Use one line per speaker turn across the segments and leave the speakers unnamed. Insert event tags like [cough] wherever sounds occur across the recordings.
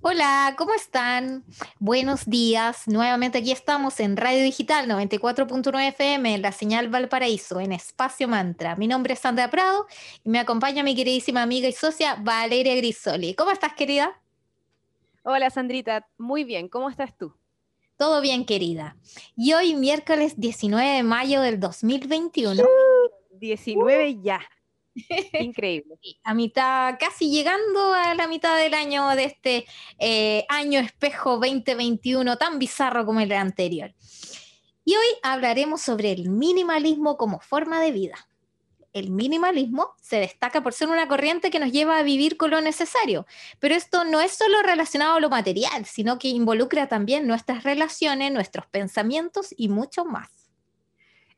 Hola, ¿cómo están? Buenos días. Nuevamente aquí estamos en Radio Digital 94.9 FM, en la señal Valparaíso, en Espacio Mantra. Mi nombre es Sandra Prado y me acompaña mi queridísima amiga y socia Valeria Grisoli. ¿Cómo estás, querida?
Hola, Sandrita. Muy bien. ¿Cómo estás tú?
Todo bien, querida. Y hoy, miércoles 19 de mayo del 2021.
19 ya. [laughs] Increíble.
A mitad, casi llegando a la mitad del año de este eh, año espejo 2021, tan bizarro como el anterior. Y hoy hablaremos sobre el minimalismo como forma de vida. El minimalismo se destaca por ser una corriente que nos lleva a vivir con lo necesario, pero esto no es solo relacionado a lo material, sino que involucra también nuestras relaciones, nuestros pensamientos y mucho más.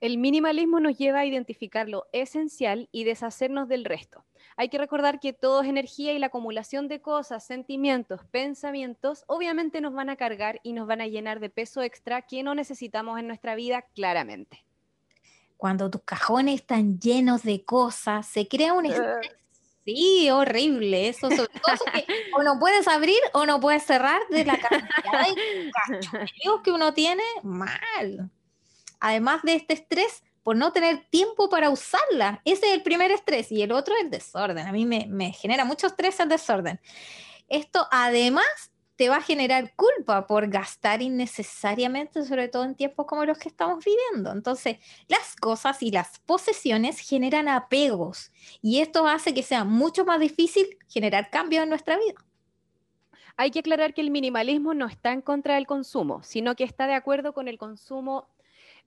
El minimalismo nos lleva a identificar lo esencial y deshacernos del resto. Hay que recordar que todo es energía y la acumulación de cosas, sentimientos, pensamientos, obviamente nos van a cargar y nos van a llenar de peso extra que no necesitamos en nuestra vida claramente.
Cuando tus cajones están llenos de cosas, se crea un estrés Sí, horrible. Eso sobre que [laughs] o no puedes abrir o no puedes cerrar de la cantidad de [laughs] que uno tiene mal además de este estrés por no tener tiempo para usarla. Ese es el primer estrés y el otro es el desorden. A mí me, genera mucho estrés el desorden. Esto además te va a generar culpa por gastar innecesariamente, sobre todo en tiempos como los que estamos viviendo. Entonces, las cosas y las posesiones generan apegos y esto hace que sea mucho más difícil generar cambios en nuestra vida.
Hay que aclarar que el minimalismo no está en contra del consumo, sino que está de acuerdo con el consumo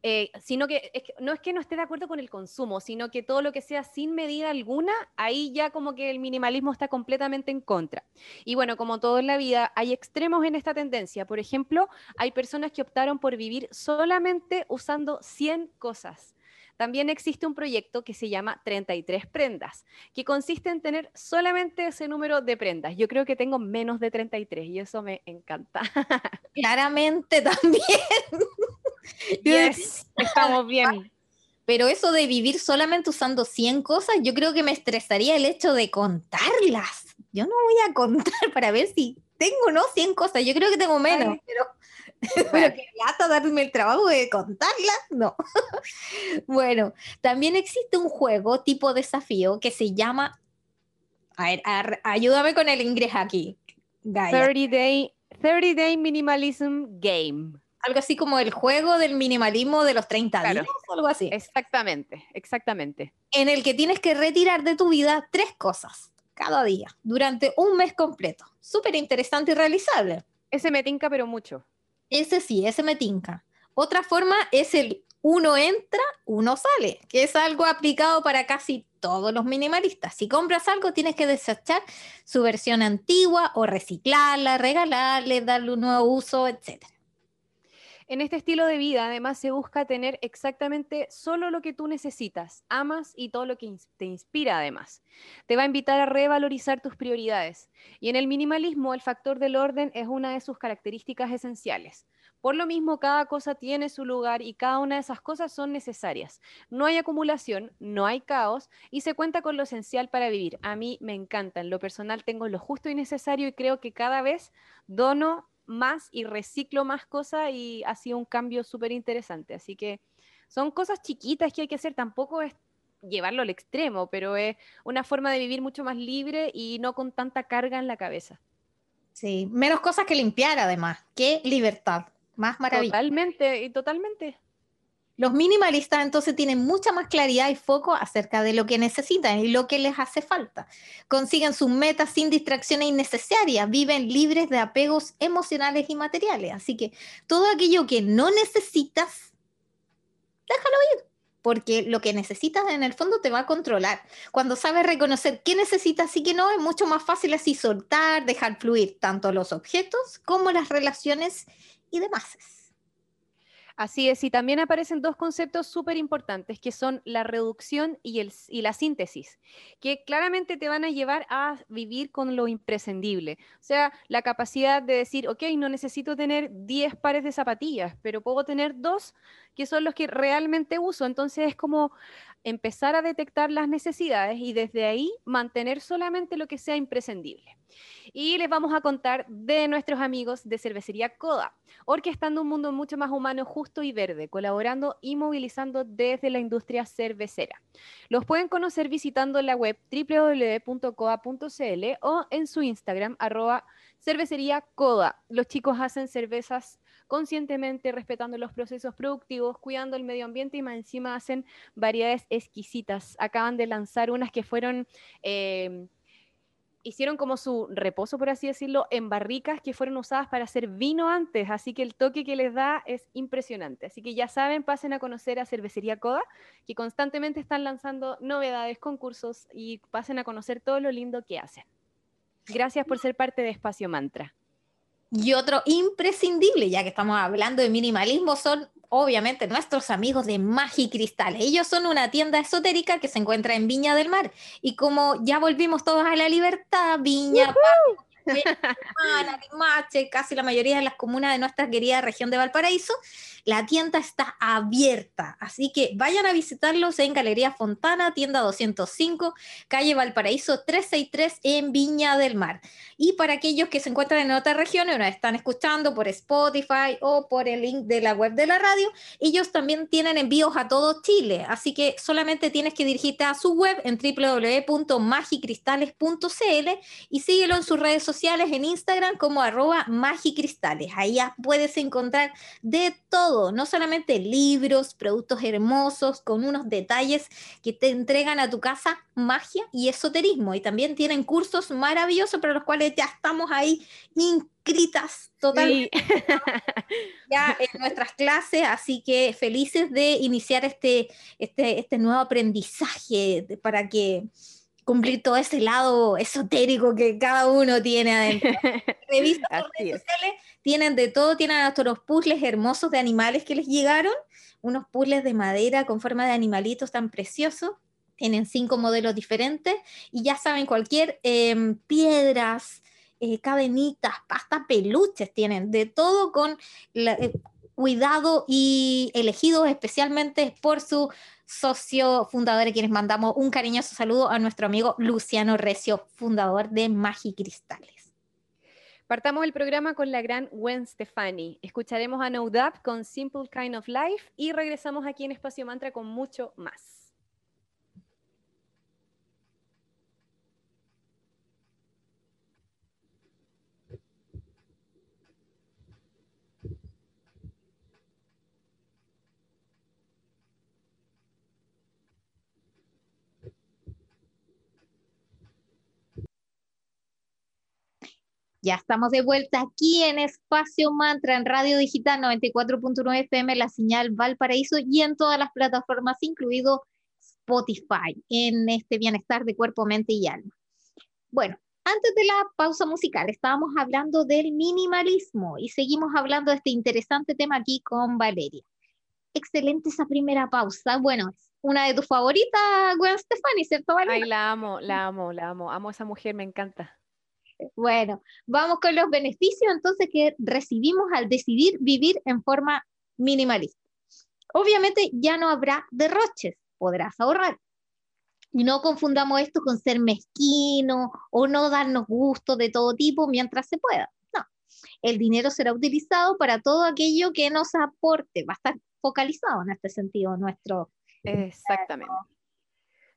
eh, sino que, no es que no esté de acuerdo con el consumo, sino que todo lo que sea sin medida alguna, ahí ya como que el minimalismo está completamente en contra. Y bueno, como todo en la vida, hay extremos en esta tendencia. Por ejemplo, hay personas que optaron por vivir solamente usando 100 cosas. También existe un proyecto que se llama 33 prendas, que consiste en tener solamente ese número de prendas. Yo creo que tengo menos de 33 y eso me encanta. [laughs]
Claramente también. [laughs] [laughs]
estamos bien.
Pero eso de vivir solamente usando 100 cosas, yo creo que me estresaría el hecho de contarlas. Yo no voy a contar para ver si tengo no 100 cosas. Yo creo que tengo menos, pero, [laughs] pero que darme el trabajo de contarlas, no. [laughs] bueno, también existe un juego tipo desafío que se llama. A ver, ayúdame con el inglés aquí.
30 day, 30 day Minimalism Game
algo así como el juego del minimalismo de los 30 días, algo así.
Exactamente, exactamente.
En el que tienes que retirar de tu vida tres cosas cada día durante un mes completo. Súper interesante y realizable.
Ese me tinca, pero mucho.
Ese sí, ese me tinca. Otra forma es el uno entra, uno sale, que es algo aplicado para casi todos los minimalistas. Si compras algo, tienes que desechar su versión antigua o reciclarla, regalarle, darle un nuevo uso, etc.
En este estilo de vida, además, se busca tener exactamente solo lo que tú necesitas, amas y todo lo que te inspira, además. Te va a invitar a revalorizar tus prioridades. Y en el minimalismo, el factor del orden es una de sus características esenciales. Por lo mismo, cada cosa tiene su lugar y cada una de esas cosas son necesarias. No hay acumulación, no hay caos y se cuenta con lo esencial para vivir. A mí me encanta, en lo personal tengo lo justo y necesario y creo que cada vez dono más y reciclo más cosas y ha sido un cambio súper interesante. Así que son cosas chiquitas que hay que hacer, tampoco es llevarlo al extremo, pero es una forma de vivir mucho más libre y no con tanta carga en la cabeza.
Sí, menos cosas que limpiar además, qué libertad, más maravilloso.
Totalmente, y totalmente.
Los minimalistas entonces tienen mucha más claridad y foco acerca de lo que necesitan y lo que les hace falta. Consiguen sus metas sin distracciones innecesarias, viven libres de apegos emocionales y materiales. Así que todo aquello que no necesitas, déjalo ir, porque lo que necesitas en el fondo te va a controlar. Cuando sabes reconocer qué necesitas y qué no, es mucho más fácil así soltar, dejar fluir tanto los objetos como las relaciones y demás.
Así es, y también aparecen dos conceptos súper importantes que son la reducción y, la síntesis, que claramente te van a llevar a vivir con lo imprescindible. O sea, la capacidad de decir, ok, no necesito tener 10 pares de zapatillas, pero puedo tener dos que son los que realmente uso. Entonces es como empezar a detectar las necesidades y desde ahí mantener solamente lo que sea imprescindible. Y les vamos a contar de nuestros amigos de Cervecería Coda, orquestando un mundo mucho más humano, justo y verde, colaborando y movilizando desde la industria cervecera. Los pueden conocer visitando la web www.coda.cl o en su Instagram, arroba Coda. Los chicos hacen cervezas conscientemente, respetando los procesos productivos, cuidando el medio ambiente y más encima hacen variedades exquisitas. Acaban de lanzar unas que fueron... Eh, hicieron como su reposo, por así decirlo, en barricas que fueron usadas para hacer vino antes, así que el toque que les da es impresionante. Así que ya saben, pasen a conocer a Cervecería Coda, que constantemente están lanzando novedades, concursos y pasen a conocer todo lo lindo que hacen. Gracias por ser parte de Espacio Mantra.
Y otro imprescindible, ya que estamos hablando de minimalismo, son obviamente nuestros amigos de Magicristal. Ellos son una tienda esotérica que se encuentra en Viña del Mar. Y como ya volvimos todos a la libertad, Viña, Limache, [laughs] casi la mayoría de las comunas de nuestra querida región de Valparaíso, la tienda está abierta, así que vayan a visitarlos en Galería Fontana, tienda 205, calle Valparaíso 363 en Viña del Mar. Y para aquellos que se encuentran en otras regiones nos están escuchando por Spotify o por el link de la web de la radio, ellos también tienen envíos a todo Chile, así que solamente tienes que dirigirte a su web en www.magicristales.cl y síguelo en sus redes sociales en Instagram como arroba magicristales. Ahí ya puedes encontrar de todo no solamente libros, productos hermosos con unos detalles que te entregan a tu casa magia y esoterismo. Y también tienen cursos maravillosos para los cuales ya estamos ahí inscritas totalmente [laughs] ya en nuestras clases, así que felices de iniciar este, este, este nuevo aprendizaje para que cumplir todo ese lado esotérico que cada uno tiene adentro. [laughs] Revisa redes sociales, tienen de todo, tienen hasta los puzzles hermosos de animales que les llegaron, unos puzzles de madera con forma de animalitos tan preciosos. Tienen cinco modelos diferentes y ya saben, cualquier em, piedras, eh, cadenitas, pastas, peluches tienen, de todo con eh, cuidado y elegidos especialmente por su socio fundador, a quienes mandamos un cariñoso saludo a nuestro amigo Luciano Recio, fundador de Magicristales.
Partamos el programa con la gran Gwen Stefani. Escucharemos a No con Simple Kind of Life y regresamos aquí en Espacio Mantra con mucho más.
Ya estamos de vuelta aquí en Espacio Mantra, en Radio Digital 94.9 FM, la señal Valparaíso y en todas las plataformas, incluido Spotify, en este bienestar de cuerpo, mente y alma. Bueno, antes de la pausa musical estábamos hablando del minimalismo y seguimos hablando de este interesante tema aquí con Valeria. Excelente esa primera pausa. Bueno, es una de tus favoritas, Gwen Stefani, ¿cierto, Valeria?
Ay, la amo, la amo, la amo. Amo esa mujer, me encanta.
Bueno, vamos con los beneficios entonces que recibimos al decidir vivir en forma minimalista. Obviamente ya no habrá derroches, podrás ahorrar. Y no confundamos esto con ser mezquino o no darnos gusto de todo tipo mientras se pueda. No, el dinero será utilizado para todo aquello que nos aporte, va a estar focalizado en este sentido nuestro.
Exactamente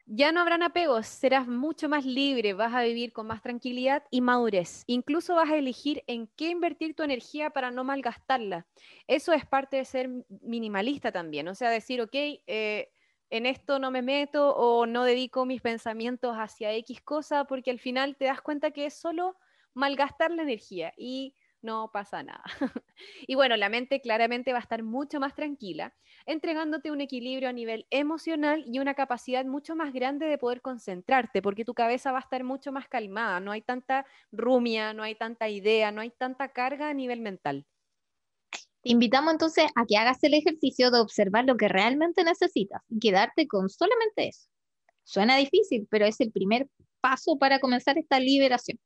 ya no habrán apegos, serás mucho más libre, vas a vivir con más tranquilidad y madurez. Incluso vas a elegir en qué invertir tu energía para no malgastarla. Eso es parte de ser minimalista también, o sea, decir, ok, eh, en esto no me meto o no dedico mis pensamientos hacia X cosa, porque al final te das cuenta que es solo malgastar la energía y no pasa nada. [laughs] y bueno, la mente claramente va a estar mucho más tranquila, entregándote un equilibrio a nivel emocional y una capacidad mucho más grande de poder concentrarte, porque tu cabeza va a estar mucho más calmada, no hay tanta rumia, no hay tanta idea, no hay tanta carga a nivel mental.
Te invitamos entonces a que hagas el ejercicio de observar lo que realmente necesitas y quedarte con solamente eso. Suena difícil, pero es el primer paso para comenzar esta liberación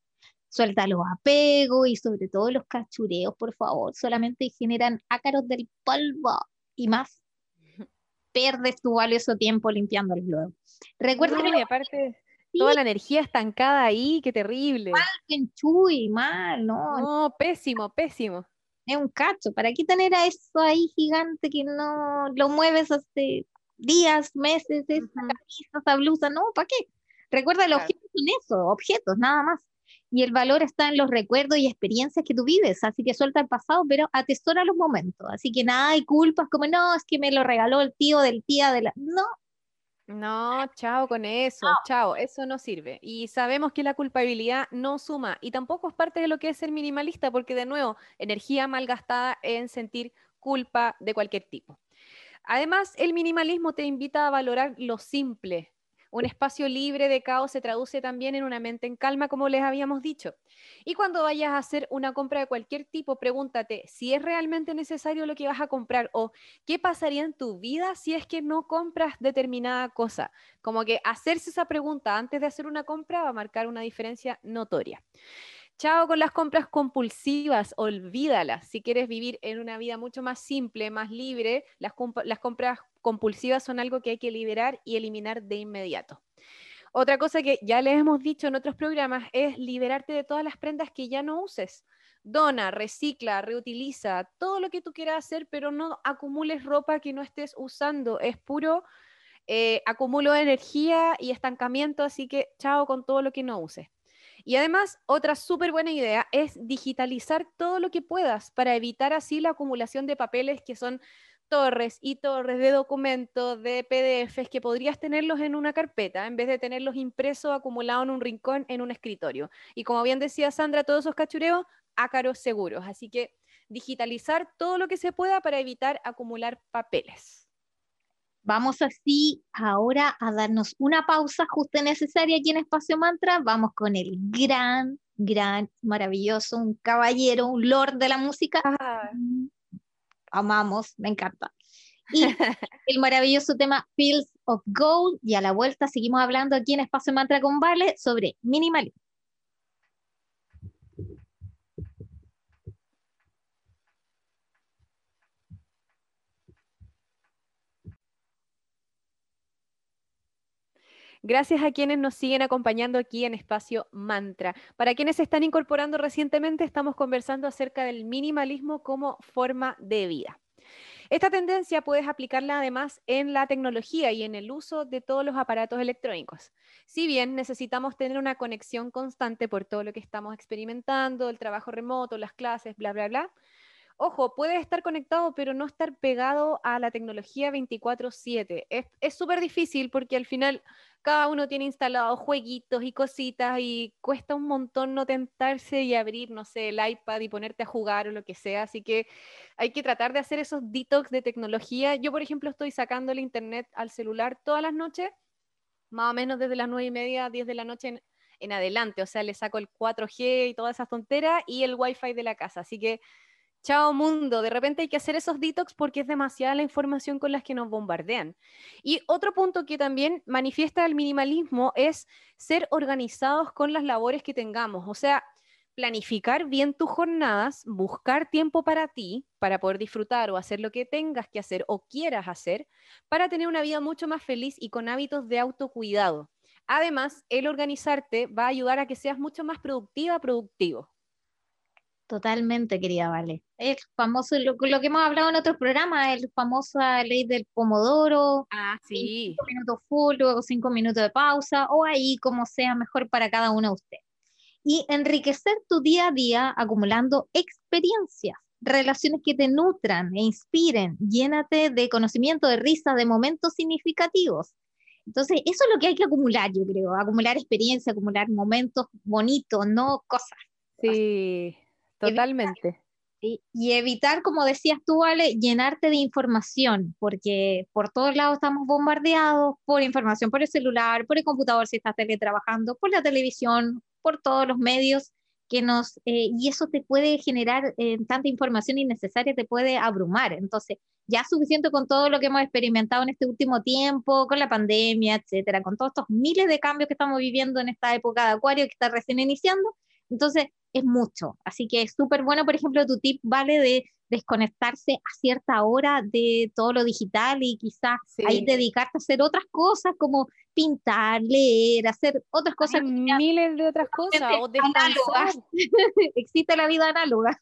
suelta los apegos y sobre todo los cachureos, por favor, solamente generan ácaros del polvo y más. [laughs] Perdes tu valioso tiempo limpiándolos luego.
Recuerda que aparte toda la energía estancada ahí, qué terrible.
Mal, chuy, mal, no.
No, pésimo, pésimo.
Es un cacho, ¿para qué tener a eso ahí gigante que no lo mueves hace días, meses, esa camisa, esa blusa? No, ¿para qué? Recuerda, los objetos son eso, objetos, nada más. Y el valor está en los recuerdos y experiencias que tú vives, así que suelta el pasado, pero atesora los momentos. Así que nada hay culpas como, no, es que me lo regaló el tío del tía de la... No,
no, chao con eso, chao, eso no sirve. Y sabemos que la culpabilidad no suma y tampoco es parte de lo que es ser minimalista, porque de nuevo, energía malgastada en sentir culpa de cualquier tipo. Además, el minimalismo te invita a valorar lo simple, un espacio libre de caos se traduce también en una mente en calma, como les habíamos dicho. Y cuando vayas a hacer una compra de cualquier tipo, pregúntate si es realmente necesario lo que vas a comprar o qué pasaría en tu vida si es que no compras determinada cosa. Como que hacerse esa pregunta antes de hacer una compra va a marcar una diferencia notoria. Chao con las compras compulsivas, olvídalas. Si quieres vivir en una vida mucho más simple, más libre, las, compras compulsivas son algo que hay que liberar y eliminar de inmediato. Otra cosa que ya les hemos dicho en otros programas es liberarte de todas las prendas que ya no uses. Dona, recicla, reutiliza, todo lo que tú quieras hacer, pero no acumules ropa que no estés usando. Es puro eh, acumulo de energía y estancamiento, así que chao con todo lo que no uses. Y además, otra súper buena idea es digitalizar todo lo que puedas para evitar así la acumulación de papeles que son torres y torres de documentos, de PDFs, que podrías tenerlos en una carpeta en vez de tenerlos impresos, acumulados en un rincón, en un escritorio. Y como bien decía Sandra, todos esos cachureos, ácaros seguros. Así que digitalizar todo lo que se pueda para evitar acumular papeles.
Vamos así ahora a darnos una pausa justo necesaria aquí en Espacio Mantra. Vamos con el gran, gran, maravilloso, un caballero, un lord de la música. Amamos, me encanta. [laughs] Y el maravilloso tema Fields of Gold. Y a la vuelta seguimos hablando aquí en Espacio Mantra con Vale sobre minimalismo.
Gracias a quienes nos siguen acompañando aquí en Espacio Mantra. Para quienes se están incorporando recientemente, estamos conversando acerca del minimalismo como forma de vida. Esta tendencia puedes aplicarla además en la tecnología y en el uso de todos los aparatos electrónicos. Si bien necesitamos tener una conexión constante por todo lo que estamos experimentando, el trabajo remoto, las clases, bla, bla, bla, ojo, puede estar conectado, pero no estar pegado a la tecnología 24/7. Es súper difícil porque al final cada uno tiene instalados jueguitos y cositas y cuesta un montón no tentarse y abrir, no sé, el iPad y ponerte a jugar o lo que sea. Así que hay que tratar de hacer esos detox de tecnología. Yo, por ejemplo, estoy sacando el internet al celular todas las noches, más o menos desde las nueve y media, 10 de la noche en, en adelante. O sea, le saco el 4G y todas esas tonteras y el Wi-Fi de la casa. Así que Chao mundo, de repente hay que hacer esos detox porque es demasiada la información con la que nos bombardean. Y otro punto que también manifiesta el minimalismo es ser organizados con las labores que tengamos, o sea, planificar bien tus jornadas, buscar tiempo para ti, para poder disfrutar o hacer lo que tengas que hacer o quieras hacer, para tener una vida mucho más feliz y con hábitos de autocuidado. Además, el organizarte va a ayudar a que seas mucho más productiva, productivo.
Totalmente, querida Vale. El famoso, lo, que hemos hablado en otros programas, el famosa ley del pomodoro.
Ah, sí.
Cinco minutos full, luego cinco minutos de pausa, o ahí como sea mejor para cada uno de ustedes. Y enriquecer tu día a día acumulando experiencias, relaciones que te nutran e inspiren. Llénate de conocimiento, de risa, de momentos significativos. Entonces, eso es lo que hay que acumular, yo creo, acumular experiencia, acumular momentos bonitos, no cosas.
Sí, Totalmente.
y evitar, como decías tú, Ale, llenarte de información, porque por todos lados estamos bombardeados por información, por el celular, por el computador si estás teletrabajando, por la televisión, por todos los medios que nos, eh, y eso te puede generar eh, tanta información innecesaria, te puede abrumar. Entonces, ya suficiente con todo lo que hemos experimentado en este último tiempo, con la pandemia, etcétera, con todos estos miles de cambios que estamos viviendo en esta época de Acuario que está recién iniciando. Entonces, es mucho. Así que es súper bueno, por ejemplo, tu tip vale de desconectarse a cierta hora de todo lo digital y quizás ahí dedicarte a hacer otras cosas como pintar, leer, hacer otras cosas.
miles de otras cosas. O [laughs]
Existe la vida análoga.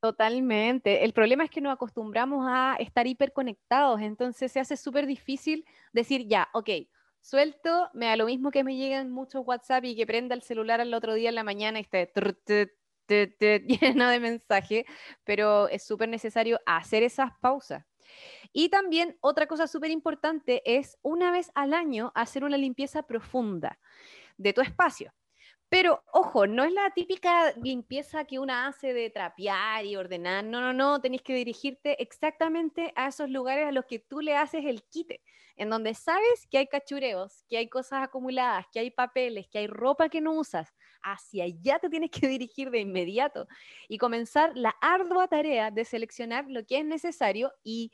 Totalmente. El problema es que nos acostumbramos a estar hiperconectados, entonces se hace súper difícil decir, ya, ok, suelto, me da lo mismo que me llegan muchos WhatsApp y que prenda el celular al otro día en la mañana y esté [laughs] lleno de mensajes, pero es súper necesario hacer esas pausas. Y también otra cosa súper importante es una vez al año hacer una limpieza profunda de tu espacio. Pero ojo, no es la típica limpieza que una hace de trapear y ordenar. No, no, no. Tenéis que dirigirte exactamente a esos lugares a los que tú le haces el quite, en donde sabes que hay cachureos, que hay cosas acumuladas, que hay papeles, que hay ropa que no usas. Hacia allá te tienes que dirigir de inmediato y comenzar la ardua tarea de seleccionar lo que es necesario y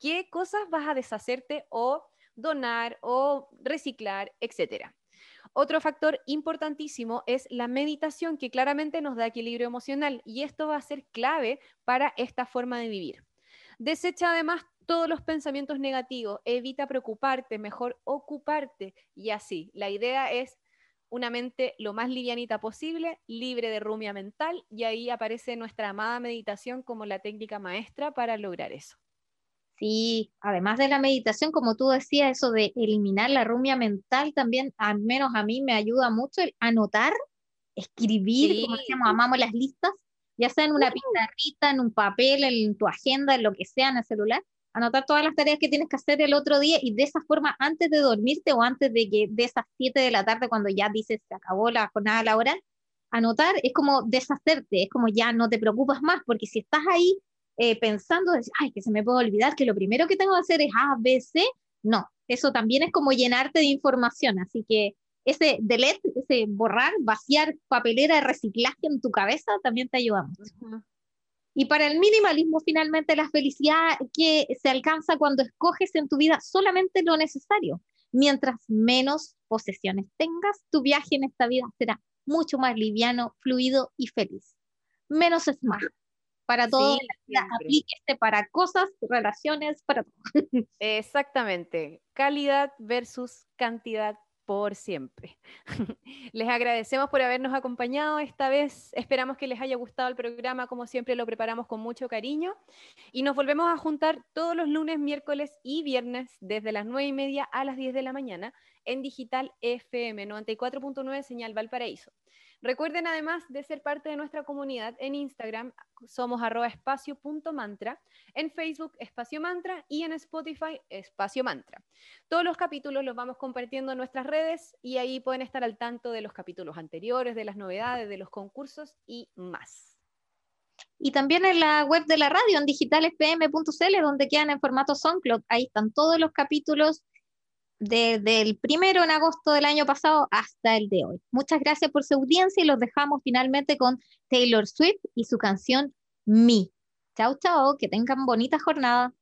qué cosas vas a deshacerte o donar o reciclar, etcétera. Otro factor importantísimo es la meditación, que claramente nos da equilibrio emocional y esto va a ser clave para esta forma de vivir. Desecha además todos los pensamientos negativos, evita preocuparte, mejor ocuparte y así. La idea es una mente lo más livianita posible, libre de rumia mental y ahí aparece nuestra amada meditación como la técnica maestra para lograr eso.
Sí, además de la meditación, como tú decías, eso de eliminar la rumia mental también, al menos a mí me ayuda mucho el anotar, escribir, como decíamos, amamos las listas, ya sea en una uh. pizarrita, en un papel, en tu agenda, en lo que sea, en el celular, anotar todas las tareas que tienes que hacer el otro día y de esa forma, antes de dormirte o antes de que de esas 7 de la tarde, cuando ya dices se acabó la jornada laboral, anotar es como deshacerte, es como ya no te preocupas más, porque si estás ahí eh, pensando, ay, que se me puede olvidar que lo primero que tengo que hacer es A, B, C. No, eso también es como llenarte de información. Así que ese delete, ese borrar, vaciar papelera de reciclaje en tu cabeza también te ayuda mucho. Y para el minimalismo, finalmente, la felicidad que se alcanza cuando escoges en tu vida solamente lo necesario. Mientras menos posesiones tengas, tu viaje en esta vida será mucho más liviano, fluido y feliz. Menos es más para todo, aplíquese para cosas, relaciones, para todo. [laughs]
Exactamente, calidad versus cantidad por siempre. [laughs] les agradecemos por habernos acompañado esta vez. Esperamos que les haya gustado el programa, como siempre lo preparamos con mucho cariño. Y nos volvemos a juntar todos los lunes, miércoles y viernes desde las 9 y media a las 10 de la mañana en Digital FM 94.9 Señal Valparaíso. Recuerden además de ser parte de nuestra comunidad en Instagram, somos arroba espacio.mantra, en Facebook espacio mantra y en Spotify espacio mantra. Todos los capítulos los vamos compartiendo en nuestras redes y ahí pueden estar al tanto de los capítulos anteriores, de las novedades, de los concursos y más.
Y también en la web de la radio, en digitalfm.cl, donde quedan en formato SoundCloud. Ahí están todos los capítulos desde el primero en agosto del año pasado hasta el de hoy. Muchas gracias por su audiencia y los dejamos finalmente con Taylor Swift y su canción Me. Chao, chao, que tengan bonita jornada.